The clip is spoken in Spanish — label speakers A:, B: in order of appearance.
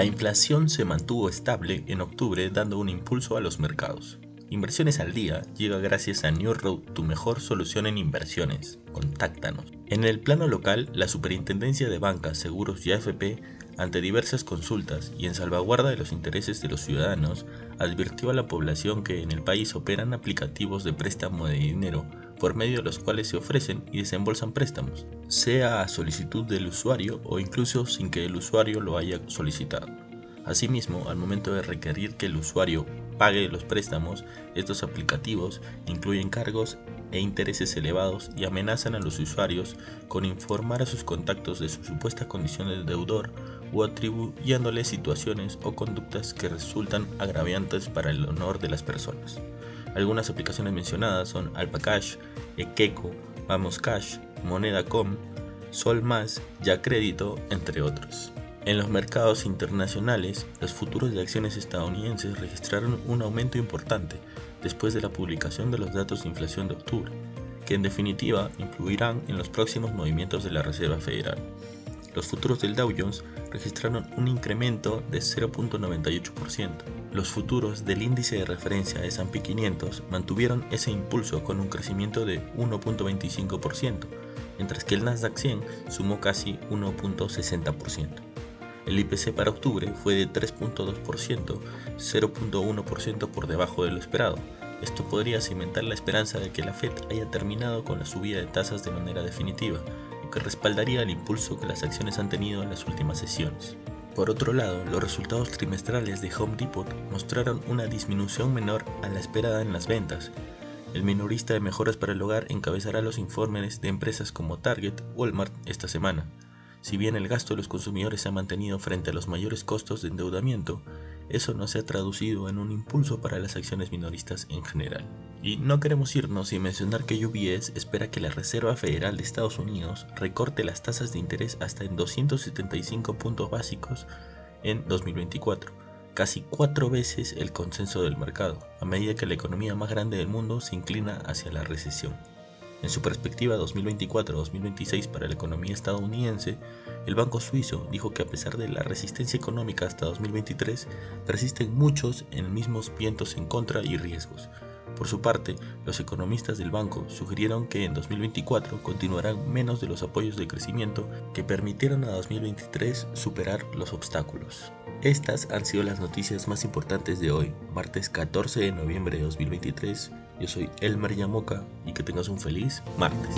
A: La inflación se mantuvo estable en octubre dando un impulso a los mercados. Inversiones al día llega gracias a New Road, tu mejor solución en inversiones. Contáctanos. En el plano local, la Superintendencia de Bancas, Seguros y AFP, ante diversas consultas y en salvaguarda de los intereses de los ciudadanos, advirtió a la población que en el país operan aplicativos de préstamo de dinero por medio de los cuales se ofrecen y desembolsan préstamos, sea a solicitud del usuario o incluso sin que el usuario lo haya solicitado. Asimismo, al momento de requerir que el usuario pague los préstamos, estos aplicativos incluyen cargos e intereses elevados y amenazan a los usuarios con informar a sus contactos de su supuesta condición de deudor o atribuyéndole situaciones o conductas que resultan agraviantes para el honor de las personas. Algunas aplicaciones mencionadas son AlpaCash, Ekeko, Vamos Cash, Moneda.com, Sol Más, Ya Crédito, entre otros. En los mercados internacionales, los futuros de acciones estadounidenses registraron un aumento importante después de la publicación de los datos de inflación de octubre, que en definitiva influirán en los próximos movimientos de la Reserva Federal. Los futuros del Dow Jones registraron un incremento de 0.98%. Los futuros del índice de referencia de S&P 500 mantuvieron ese impulso con un crecimiento de 1.25%, mientras que el Nasdaq 100 sumó casi 1.60%. El IPC para octubre fue de 3.2%, 0.1% por debajo de lo esperado. Esto podría cimentar la esperanza de que la Fed haya terminado con la subida de tasas de manera definitiva, que respaldaría el impulso que las acciones han tenido en las últimas sesiones. Por otro lado, los resultados trimestrales de Home Depot mostraron una disminución menor a la esperada en las ventas. El minorista de mejoras para el hogar encabezará los informes de empresas como Target, Walmart esta semana. Si bien el gasto de los consumidores se ha mantenido frente a los mayores costos de endeudamiento, eso no se ha traducido en un impulso para las acciones minoristas en general. Y no queremos irnos sin mencionar que UBS espera que la Reserva Federal de Estados Unidos recorte las tasas de interés hasta en 275 puntos básicos en 2024, casi cuatro veces el consenso del mercado, a medida que la economía más grande del mundo se inclina hacia la recesión. En su perspectiva 2024-2026 para la economía estadounidense, el Banco Suizo dijo que a pesar de la resistencia económica hasta 2023, persisten muchos en mismos vientos en contra y riesgos. Por su parte, los economistas del banco sugirieron que en 2024 continuarán menos de los apoyos de crecimiento que permitieron a 2023 superar los obstáculos. Estas han sido las noticias más importantes de hoy, martes 14 de noviembre de 2023 yo soy Elmer Yamoca y que tengas un feliz martes.